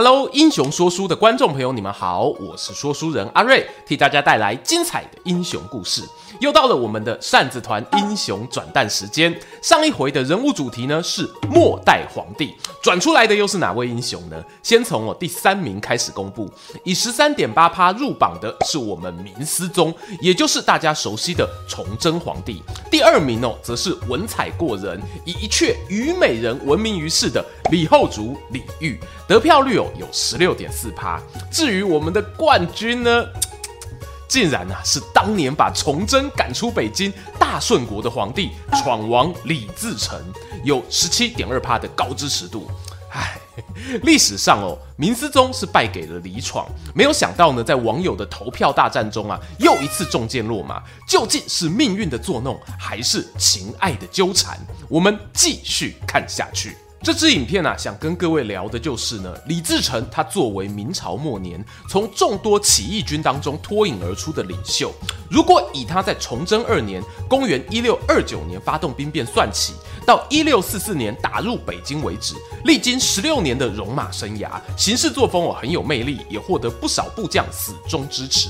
Hello，英雄说书的观众朋友，你们好，我是说书人阿瑞，替大家带来精彩的英雄故事。又到了我们的扇子团英雄转蛋时间。上一回的人物主题呢是末代皇帝，转出来的又是哪位英雄呢？先从我第三名开始公布，以十三点八趴入榜的是我们明思宗，也就是大家熟悉的崇祯皇帝。第二名哦，则是文采过人，以一阙虞美人闻名于世的李后主李煜，得票率哦有十六点四趴。至于我们的冠军呢？竟然啊，是当年把崇祯赶出北京大顺国的皇帝闯王李自成，有十七点二趴的高支持度。唉，历史上哦，明思宗是败给了李闯，没有想到呢，在网友的投票大战中啊，又一次中箭落马。究竟是命运的作弄，还是情爱的纠缠？我们继续看下去。这支影片啊，想跟各位聊的就是呢，李自成他作为明朝末年从众多起义军当中脱颖而出的领袖，如果以他在崇祯二年（公元一六二九年）发动兵变算起，到一六四四年打入北京为止，历经十六年的戎马生涯，行事作风哦很有魅力，也获得不少部将死忠支持。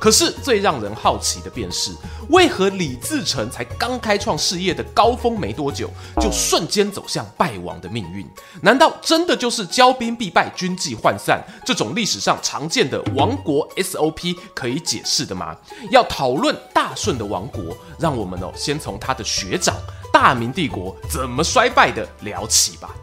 可是最让人好奇的便是，为何李自成才刚开创事业的高峰没多久，就瞬间走向败亡的命运？难道真的就是骄兵必败、军纪涣散这种历史上常见的亡国 SOP 可以解释的吗？要讨论大顺的亡国，让我们哦先从他的学长大明帝国怎么衰败的聊起吧。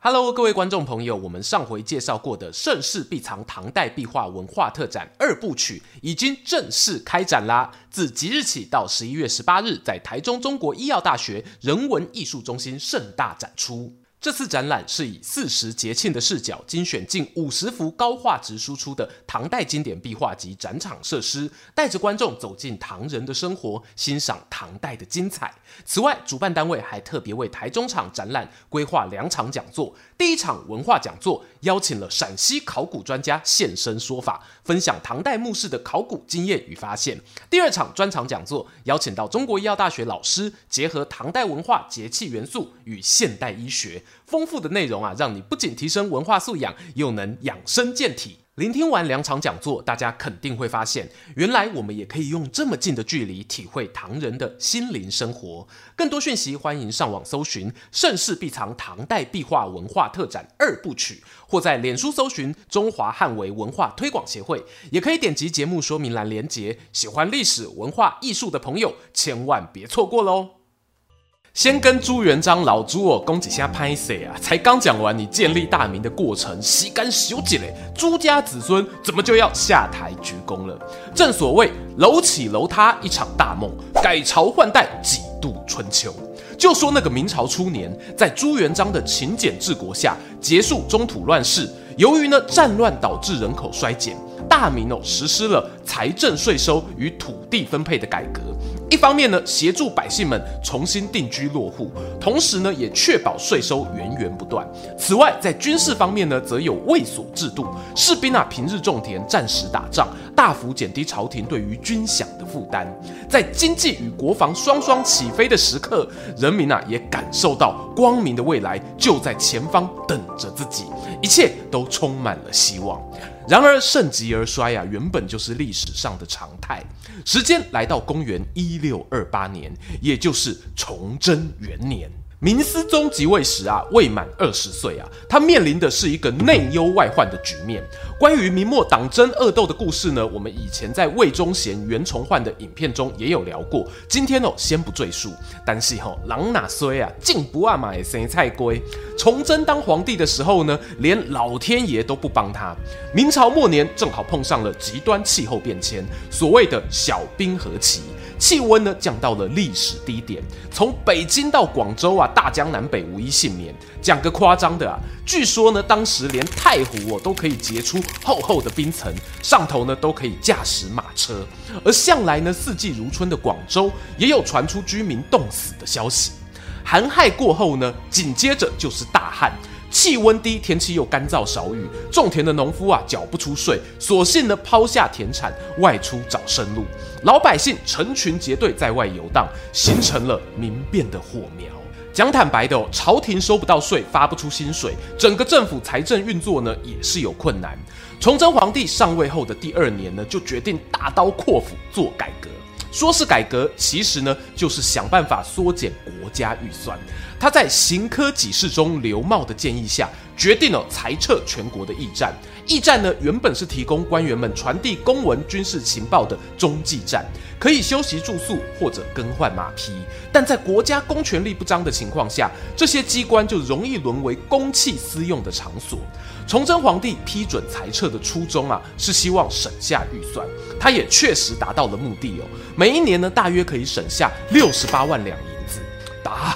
Hello，各位观众朋友，我们上回介绍过的“盛世必藏唐代壁画文化特展”二部曲已经正式开展啦！自即日起到十一月十八日，在台中中国医药大学人文艺术中心盛大展出。这次展览是以四时节庆的视角，精选近五十幅高画质输出的唐代经典壁画及展场设施，带着观众走进唐人的生活，欣赏唐代的精彩。此外，主办单位还特别为台中场展览规划两场讲座。第一场文化讲座邀请了陕西考古专家现身说法，分享唐代墓室的考古经验与发现。第二场专场讲座邀请到中国医药大学老师，结合唐代文化节气元素与现代医学。丰富的内容啊，让你不仅提升文化素养，又能养生健体。聆听完两场讲座，大家肯定会发现，原来我们也可以用这么近的距离体会唐人的心灵生活。更多讯息，欢迎上网搜寻“盛世必藏唐代壁画文化特展二部曲”，或在脸书搜寻“中华汉微文化推广协会”，也可以点击节目说明栏连结。喜欢历史文化艺术的朋友，千万别错过喽！先跟朱元璋老朱哦，恭喜下拍谢啊！才刚讲完你建立大明的过程，洗干修剪嘞，朱家子孙怎么就要下台鞠躬了？正所谓楼起楼塌一场大梦，改朝换代几度春秋。就说那个明朝初年，在朱元璋的勤俭治国下，结束中土乱世。由于呢战乱导致人口衰减，大明哦实施了财政税收与土地分配的改革。一方面呢，协助百姓们重新定居落户，同时呢，也确保税收源源不断。此外，在军事方面呢，则有卫所制度，士兵啊平日种田，战时打仗，大幅减低朝廷对于军饷的负担。在经济与国防双双起飞的时刻，人民啊也感受到光明的未来就在前方等着自己，一切都充满了希望。然而盛极而衰啊，原本就是历史上的常态。时间来到公元一六二八年，也就是崇祯元年。明思宗即位时啊，未满二十岁啊，他面临的是一个内忧外患的局面。关于明末党争恶斗的故事呢，我们以前在魏忠贤、袁崇焕的影片中也有聊过，今天哦先不赘述。但是吼、哦，人哪衰啊，进不阿玛也生菜龟。崇祯当皇帝的时候呢，连老天爷都不帮他。明朝末年正好碰上了极端气候变迁，所谓的小冰河期。气温呢降到了历史低点。从北京到广州啊，大江南北无一幸免。讲个夸张的啊，据说呢，当时连太湖哦都可以结出厚厚的冰层，上头呢都可以驾驶马车。而向来呢四季如春的广州，也有传出居民冻死的消息。寒害过后呢，紧接着就是大旱。气温低，天气又干燥少雨，种田的农夫啊缴不出税，索性呢抛下田产，外出找生路。老百姓成群结队在外游荡，形成了民变的火苗。讲坦白的哦，朝廷收不到税，发不出薪水，整个政府财政运作呢也是有困难。崇祯皇帝上位后的第二年呢，就决定大刀阔斧做改革。说是改革，其实呢就是想办法缩减国家预算。他在刑科给事中刘茂的建议下，决定了裁撤全国的驿站。驿站呢，原本是提供官员们传递公文、军事情报的中继站，可以休息住宿或者更换马匹。但在国家公权力不彰的情况下，这些机关就容易沦为公器私用的场所。崇祯皇帝批准裁撤的初衷啊，是希望省下预算，他也确实达到了目的哦。每一年呢，大约可以省下六十八万两银。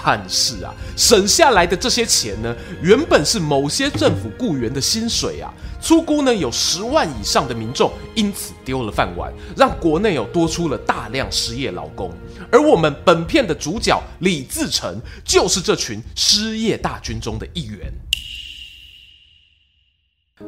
但是啊，省下来的这些钱呢，原本是某些政府雇员的薪水啊。出估呢，有十万以上的民众因此丢了饭碗，让国内有多出了大量失业劳工。而我们本片的主角李自成，就是这群失业大军中的一员。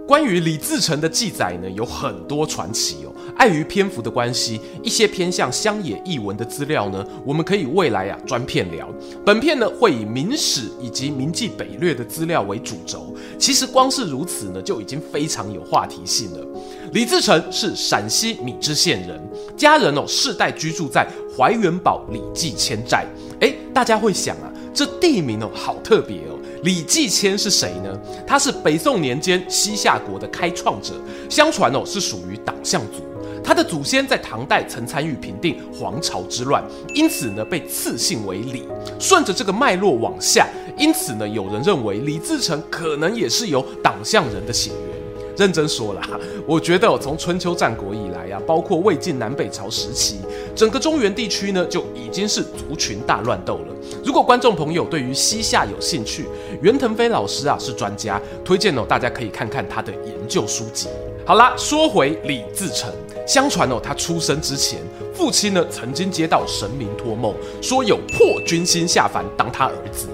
关于李自成的记载呢，有很多传奇哦。碍于篇幅的关系，一些偏向乡野异闻的资料呢，我们可以未来啊专片聊。本片呢会以明史以及明记北略的资料为主轴。其实光是如此呢，就已经非常有话题性了。李自成是陕西米脂县人，家人哦世代居住在怀元堡李继迁寨。诶，大家会想啊，这地名哦好特别哦。李继迁是谁呢？他是北宋年间西夏国的开创者，相传哦是属于党项族。他的祖先在唐代曾参与平定黄巢之乱，因此呢被赐姓为李。顺着这个脉络往下，因此呢有人认为李自成可能也是有党项人的血缘。认真说了，我觉得从春秋战国以来啊，包括魏晋南北朝时期，整个中原地区呢就已经是族群大乱斗了。如果观众朋友对于西夏有兴趣，袁腾飞老师啊是专家，推荐哦大家可以看看他的研究书籍。好啦，说回李自成。相传哦，他出生之前，父亲呢曾经接到神明托梦，说有破军星下凡当他儿子，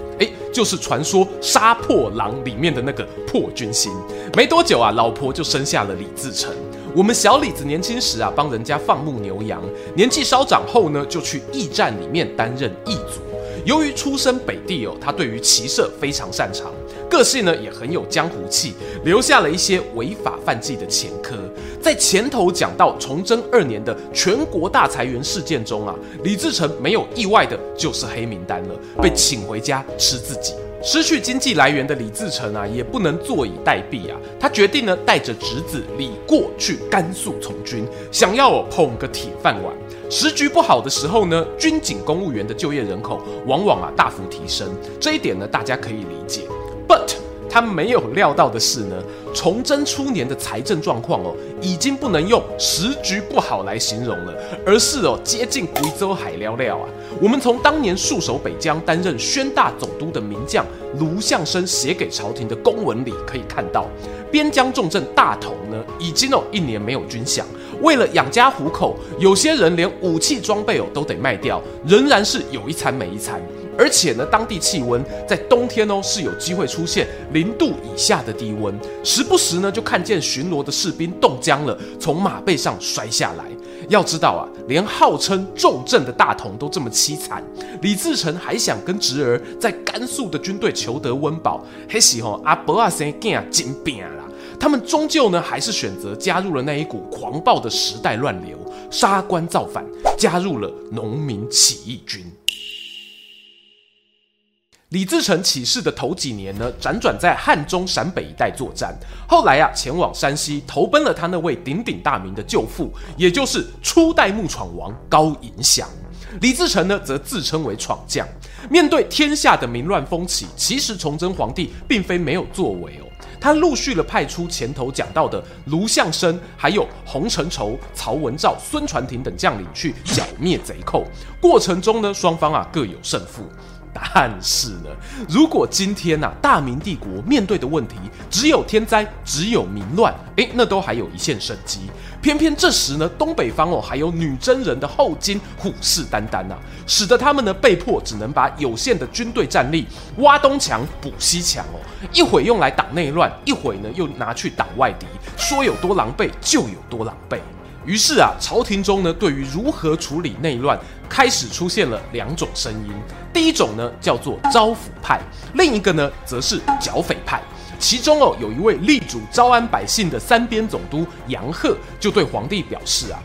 就是传说杀破狼里面的那个破军星。没多久啊，老婆就生下了李自成。我们小李子年轻时啊，帮人家放牧牛羊，年纪稍长后呢，就去驿站里面担任驿卒。由于出身北地哦，他对于骑射非常擅长，个性呢也很有江湖气，留下了一些违法犯纪的前科。在前头讲到崇祯二年的全国大裁员事件中啊，李自成没有意外的就是黑名单了，被请回家吃自己。失去经济来源的李自成啊，也不能坐以待毙啊，他决定呢带着侄子李过去甘肃从军，想要捧个铁饭碗。时局不好的时候呢，军警公务员的就业人口往往啊大幅提升，这一点呢大家可以理解。他没有料到的是呢，崇祯初年的财政状况哦，已经不能用时局不好来形容了，而是哦接近贵州海寥寥啊。我们从当年戍守北疆、担任宣大总督的名将卢象升写给朝廷的公文里可以看到，边疆重镇大同呢，已经哦一年没有军饷。为了养家糊口，有些人连武器装备哦都得卖掉，仍然是有一餐没一餐。而且呢，当地气温在冬天哦是有机会出现零度以下的低温，时不时呢就看见巡逻的士兵冻僵了，从马背上摔下来。要知道啊，连号称重镇的大同都这么凄惨，李自成还想跟侄儿在甘肃的军队求得温饱，嘿时候阿伯啊生囝真病啦。他们终究呢，还是选择加入了那一股狂暴的时代乱流，杀官造反，加入了农民起义军。李自成起事的头几年呢，辗转在汉中、陕北一带作战，后来啊，前往山西投奔了他那位鼎鼎大名的舅父，也就是初代木闯王高迎祥。李自成呢，则自称为闯将。面对天下的民乱风起，其实崇祯皇帝并非没有作为哦。他陆续了派出前头讲到的卢象升，还有洪承畴、曹文照、孙传庭等将领去剿灭贼寇。过程中呢，双方啊各有胜负。但是呢，如果今天呐、大明帝国面对的问题只有天灾，只有民乱，诶，那都还有一线生机。偏偏这时呢，东北方哦还有女真人的后金虎视眈眈呐，使得他们呢被迫只能把有限的军队战力挖东墙补西墙哦，一会用来挡内乱，一会呢又拿去挡外敌，说有多狼狈就有多狼狈。于是啊，朝廷中呢对于如何处理内乱，开始出现了两种声音。第一种呢叫做招抚派，另一个呢则是剿匪派。其中哦，有一位力主招安百姓的三边总督杨贺，就对皇帝表示啊，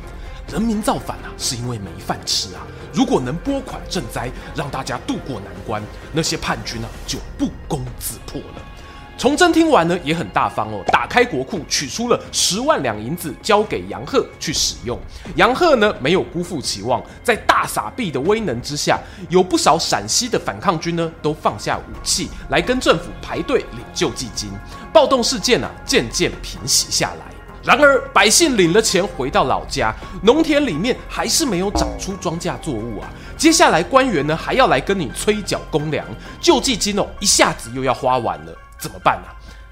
人民造反啊，是因为没饭吃啊。如果能拨款赈灾，让大家渡过难关，那些叛军啊，就不攻自破了。崇祯听完呢，也很大方哦，打开国库，取出了十万两银子，交给杨鹤去使用。杨鹤呢，没有辜负期望，在大撒币的威能之下，有不少陕西的反抗军呢，都放下武器，来跟政府排队领救济金。暴动事件啊，渐渐平息下来。然而，百姓领了钱回到老家，农田里面还是没有长出庄稼作物啊。接下来，官员呢，还要来跟你催缴公粮，救济金哦，一下子又要花完了。怎么办呢、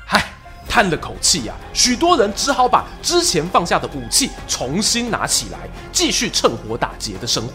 唉，叹了口气呀、许多人只好把之前放下的武器重新拿起来，继续趁火打劫的生活。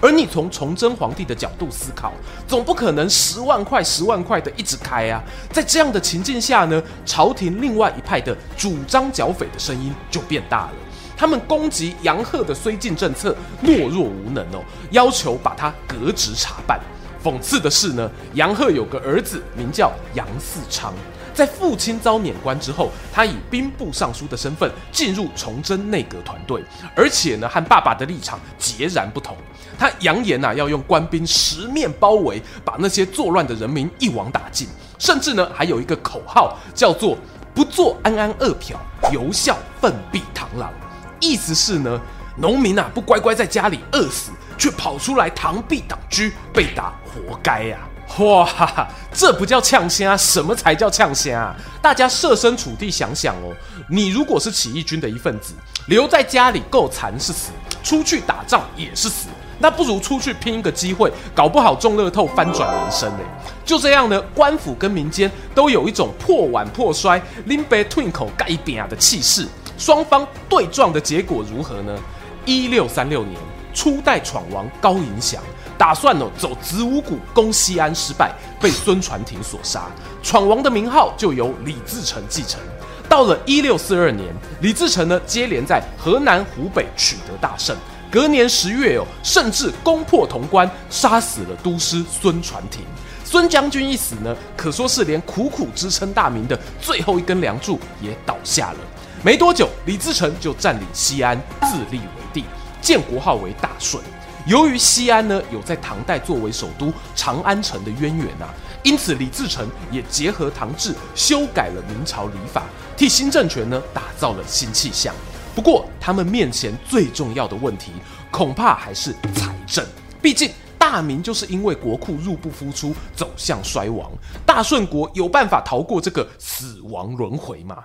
而你从崇祯皇帝的角度思考，总不可能十万块、十万块的一直开啊。在这样的情境下呢，朝廷另外一派的主张剿匪的声音就变大了。他们攻击杨贺的绥靖政策懦弱无能哦，要求把他革职查办。讽刺的是呢，杨贺有个儿子名叫杨嗣昌，在父亲遭免官之后，他以兵部尚书的身份进入崇祯内阁团队，而且呢，和爸爸的立场截然不同。他扬言啊，要用官兵十面包围，把那些作乱的人民一网打尽，甚至呢，还有一个口号叫做“不做安安饿殍，犹效奋臂螳螂”，意思是呢，农民啊，不乖乖在家里饿死。却跑出来螳臂挡车，被打活该呀、啊！哇哈哈，这不叫呛声啊，什么才叫呛声啊？大家设身处地想想哦，你如果是起义军的一份子，留在家里够残是死，出去打仗也是死，那不如出去拼一个机会，搞不好中乐透翻转人生呢！就这样呢，官府跟民间都有一种破碗破摔、拎杯吞口盖饼的气势，双方对撞的结果如何呢？一六三六年。初代闯王高迎祥打算哦走子午谷攻西安失败，被孙传庭所杀。闯王的名号就由李自成继承。到了一六四二年，李自成呢接连在河南、湖北取得大胜。隔年十月哦，甚至攻破潼关，杀死了都师孙传庭。孙将军一死呢，可说是连苦苦支撑大明的最后一根梁柱也倒下了。没多久，李自成就占领西安，自立为帝。建国号为大顺，由于西安呢有在唐代作为首都长安城的渊源啊，因此李自成也结合唐制，修改了明朝礼法，替新政权呢打造了新气象。不过他们面前最重要的问题，恐怕还是财政。毕竟大明就是因为国库入不敷出，走向衰亡。大顺国有办法逃过这个死亡轮回吗？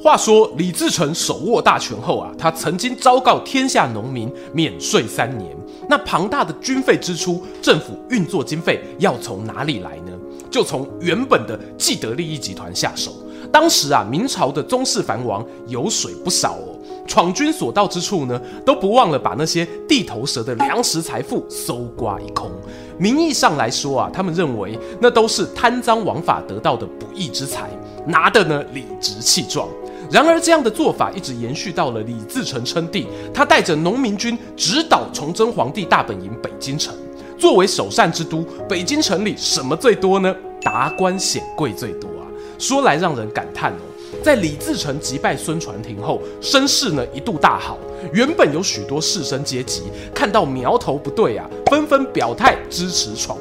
话说李自成手握大权后啊，他曾经昭告天下农民免税三年。那庞大的军费支出，政府运作经费要从哪里来呢？就从原本的既得利益集团下手。当时啊，明朝的宗室藩王油水不少哦，闯军所到之处呢，都不忘了把那些地头蛇的粮食财富搜刮一空。名义上来说啊，他们认为那都是贪赃枉法得到的不义之财，拿的呢理直气壮。然而，这样的做法一直延续到了李自成称帝，他带着农民军直捣崇祯皇帝大本营北京城。作为首善之都，北京城里什么最多呢？达官显贵最多啊！说来让人感叹哦，在李自成击败孙传庭后，声势呢一度大好。原本有许多士绅阶级看到苗头不对啊，纷纷表态支持闯。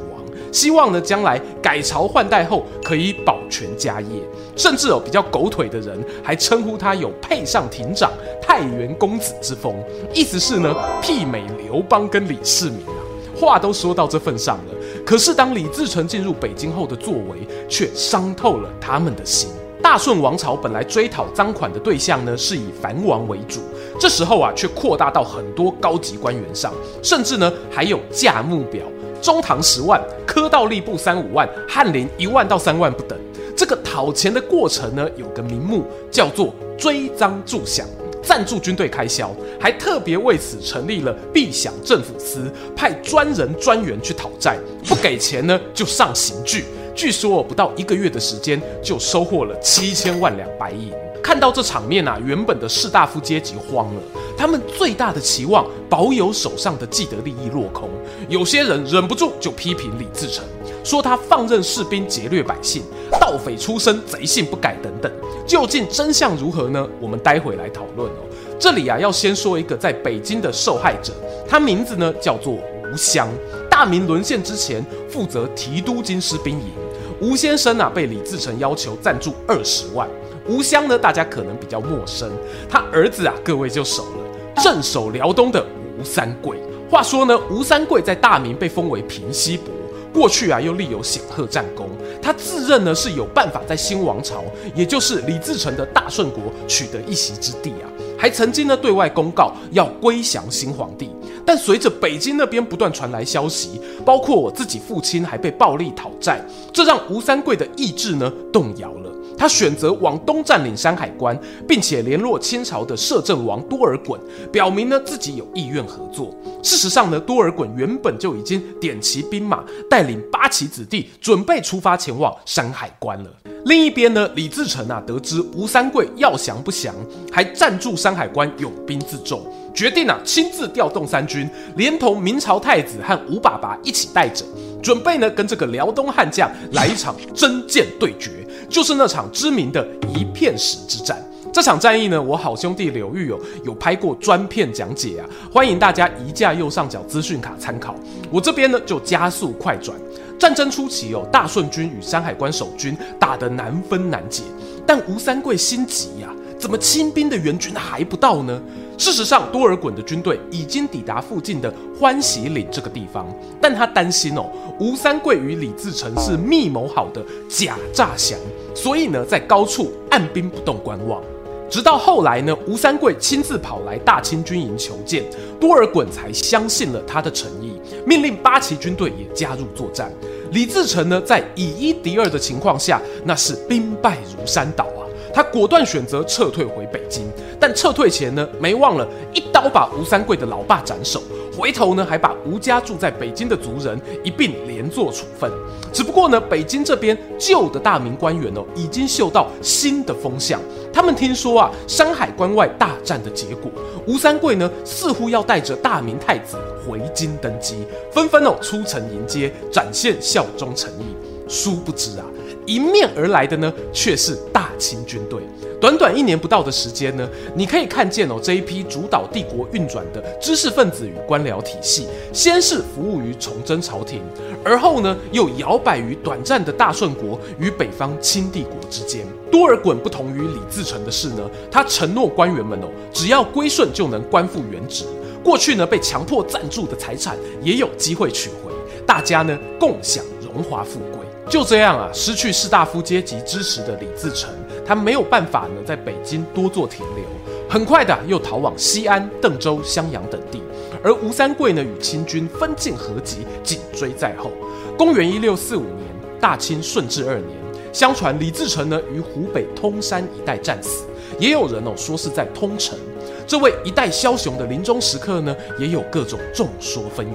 希望呢，将来改朝换代后可以保全家业，甚至有比较狗腿的人还称呼他有配上亭长、太原公子之风，意思是呢媲美刘邦跟李世民啊。话都说到这份上了，可是当李自成进入北京后的作为，却伤透了他们的心。大顺王朝本来追讨赃款的对象呢，是以藩王为主，这时候啊，却扩大到很多高级官员上，甚至呢，还有价目表，中堂十万，科道吏部三五万，翰林一万到三万不等。这个讨钱的过程呢，有个名目叫做追赃助饷，赞助军队开销，还特别为此成立了必饷政府司，派专人专员去讨债，不给钱呢，就上刑具。据说不到一个月的时间，就收获了七千万两白银。看到这场面啊，原本的士大夫阶级慌了，他们最大的期望保有手上的既得利益落空。有些人忍不住就批评李自成，说他放任士兵劫掠百姓，盗匪出身，贼性不改等等。究竟真相如何呢？我们待会来讨论哦。这里啊，要先说一个在北京的受害者，他名字呢叫做吴襄。大明沦陷之前，负责提督京师兵营。吴先生啊，被李自成要求赞助二十万。吴襄呢，大家可能比较陌生，他儿子啊，各位就熟了，镇守辽东的吴三桂。话说呢，吴三桂在大明被封为平西伯，过去啊又立有显赫战功。他自认呢是有办法在新王朝，也就是李自成的大顺国取得一席之地啊，还曾经呢对外公告要归降新皇帝。但随着北京那边不断传来消息，包括我自己父亲还被暴力讨债，这让吴三桂的意志呢动摇了。他选择往东占领山海关，并且联络清朝的摄政王多尔衮，表明呢自己有意愿合作。事实上呢，多尔衮原本就已经点齐兵马，带领八旗子弟准备出发前往山海关了。另一边呢，李自成啊得知吴三桂要降不降，还暂驻山海关，勇兵自重。决定啊，亲自调动三军，连同明朝太子和吴爸爸一起带着，准备呢跟这个辽东悍将来一场真剑对决，就是那场知名的一片石之战。这场战役呢，我好兄弟柳玉有有拍过专片讲解啊，欢迎大家移驾右上角资讯卡参考。我这边呢就加速快转。战争初期哦，大顺军与山海关守军打得难分难解，但吴三桂心急呀、怎么清兵的援军还不到呢？事实上，多尔衮的军队已经抵达附近的欢喜岭这个地方，但他担心哦，吴三桂与李自成是密谋好的假诈降，所以呢，在高处按兵不动观望。直到后来呢，吴三桂亲自跑来大清军营求见，多尔衮才相信了他的诚意，命令八旗军队也加入作战。李自成呢，在以一敌二的情况下，那是兵败如山倒啊。他果断选择撤退回北京，但撤退前呢，没忘了一刀把吴三桂的老爸斩首，回头呢还把吴家住在北京的族人一并连坐处分。只不过呢，北京这边旧的大明官员哦，已经嗅到新的风向，他们听说啊，山海关外大战的结果，吴三桂呢似乎要带着大明太子回京登基，纷纷哦出城迎接，展现效忠诚意。殊不知啊。迎面而来的呢，却是大清军队。短短一年不到的时间呢，你可以看见哦，这一批主导帝国运转的知识分子与官僚体系，先是服务于崇祯朝廷，而后呢，又摇摆于短暂的大顺国与北方清帝国之间。多尔衮不同于李自成的是呢，他承诺官员们哦，只要归顺就能官复原职，过去呢被强迫赞助的财产也有机会取回，大家呢共享荣华富贵。就这样啊，失去士大夫阶级支持的李自成，他没有办法呢，在北京多做停留，很快的又逃往西安、邓州、襄阳等地。而吴三桂呢，与清军分进合击，紧追在后。公元一六四五年，大清顺治二年，相传李自成呢，于湖北通山一带战死，也有人哦说是在通城。这位一代枭雄的临终时刻呢，也有各种众说纷纭。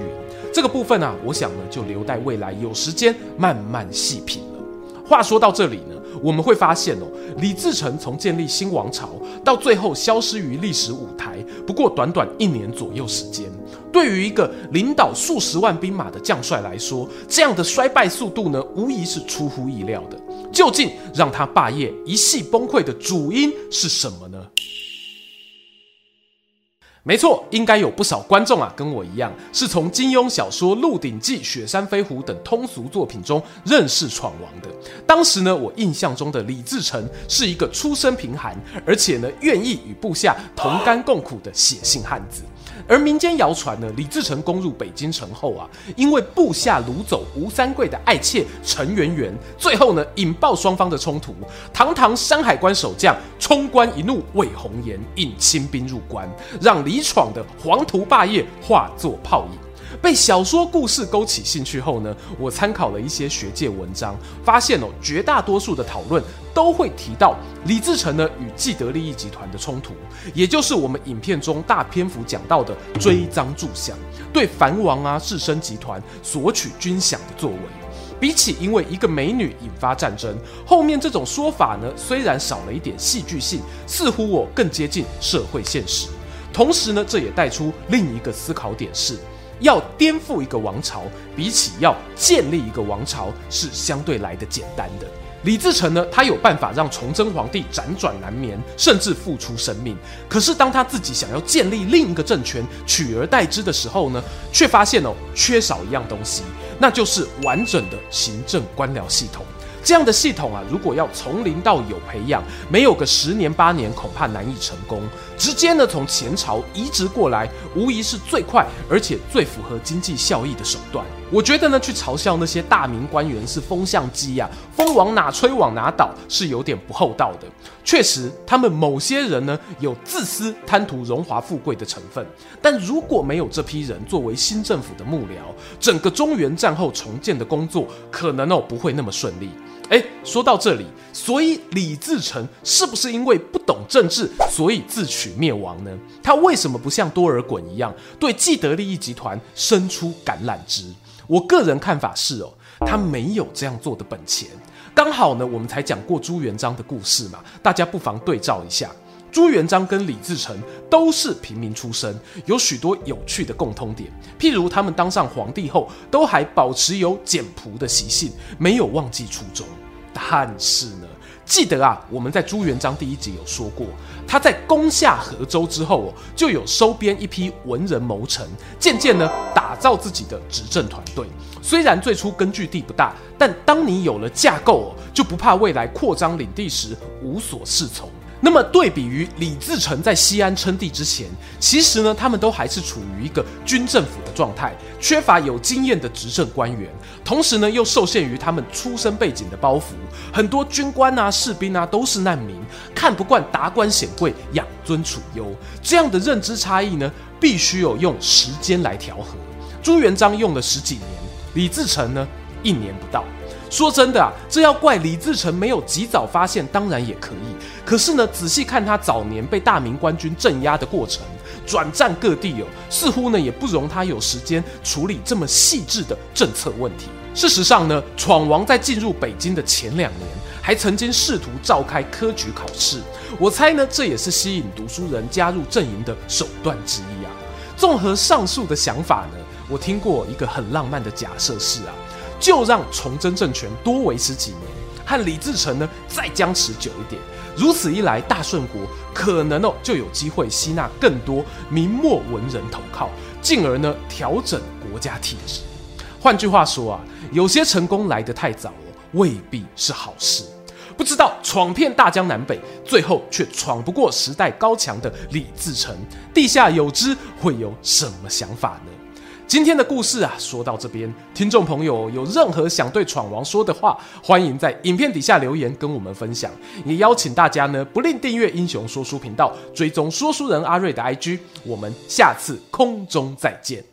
这个部分啊，我想呢，就留待未来有时间慢慢细品了。话说到这里呢，我们会发现哦，李自成从建立新王朝到最后消失于历史舞台，不过短短一年左右时间。对于一个领导数十万兵马的将帅来说，这样的衰败速度呢，无疑是出乎意料的。究竟让他霸业一夕崩溃的主因是什么呢？没错，应该有不少观众啊，跟我一样，是从金庸小说《鹿鼎记》《雪山飞狐》等通俗作品中认识闯王的。当时呢，我印象中的李自成是一个出身贫寒，而且呢，愿意与部下同甘共苦的血性汉子。而民间谣传呢，李自成攻入北京城后啊，因为部下掳走吴三桂的爱妾陈圆圆，最后呢引爆双方的冲突。堂堂山海关守将冲冠一怒为红颜，引清兵入关，让李闯的黄图霸业化作泡影。被小说故事勾起兴趣后呢，我参考了一些学界文章，发现哦，绝大多数的讨论都会提到李自成呢与既得利益集团的冲突，也就是我们影片中大篇幅讲到的追赃助降，对藩王啊士绅集团索取军饷的作为。比起因为一个美女引发战争，后面这种说法呢，虽然少了一点戏剧性，似乎我更接近社会现实。同时呢，这也带出另一个思考点是。要颠覆一个王朝，比起要建立一个王朝，是相对来的简单的。李自成呢，他有办法让崇祯皇帝辗转难眠，甚至付出生命。可是当他自己想要建立另一个政权，取而代之的时候呢，却发现哦，缺少一样东西，那就是完整的行政官僚系统。这样的系统啊，如果要从零到有培养，没有个十年八年，恐怕难以成功。直接呢从前朝移植过来，无疑是最快而且最符合经济效益的手段。我觉得呢，去嘲笑那些大明官员是风向机呀、风往哪吹往哪倒，是有点不厚道的。确实，他们某些人呢有自私、贪图荣华富贵的成分。但如果没有这批人作为新政府的幕僚，整个中原战后重建的工作可能哦不会那么顺利。哎，说到这里，所以李自成是不是因为不懂政治，所以自取灭亡呢？他为什么不像多尔衮一样，对既得利益集团伸出橄榄枝？我个人看法是哦，他没有这样做的本钱。刚好呢，我们才讲过朱元璋的故事嘛，大家不妨对照一下。朱元璋跟李自成都是平民出身，有许多有趣的共通点。譬如他们当上皇帝后，都还保持有简朴的习性，没有忘记初衷。但是呢，记得啊，我们在朱元璋第一集有说过，他在攻下河州之后哦，就有收编一批文人谋臣，渐渐呢打造自己的执政团队。虽然最初根据地不大，但当你有了架构哦，就不怕未来扩张领地时无所适从。那么对比于李自成在西安称帝之前，其实呢，他们都还是处于一个军政府的状态，缺乏有经验的执政官员，同时呢，又受限于他们出身背景的包袱，很多军官啊、士兵啊都是难民，看不惯达官显贵养尊处优，这样的认知差异呢，必须有用时间来调和。朱元璋用了十几年，李自成呢，一年不到。说真的啊，这要怪李自成没有及早发现，当然也可以。可是呢，仔细看他早年被大明官军镇压的过程，转战各地哦，似乎呢也不容他有时间处理这么细致的政策问题。事实上呢，闯王在进入北京的前两年，还曾经试图召开科举考试。我猜呢，这也是吸引读书人加入阵营的手段之一啊。综合上述的想法呢，我听过一个很浪漫的假设是啊。就让崇祯政权多维持几年，和李自成呢再僵持久一点。如此一来，大顺国可能哦就有机会吸纳更多明末文人投靠，进而呢调整国家体制。换句话说啊，有些成功来得太早哦，未必是好事。不知道闯遍大江南北，最后却闯不过时代高墙的李自成，地下有知会有什么想法呢？今天的故事啊，说到这边，听众朋友有任何想对闯王说的话，欢迎在影片底下留言跟我们分享。也邀请大家呢，不吝订阅英雄说书频道，追踪说书人阿瑞的 IG。我们下次空中再见。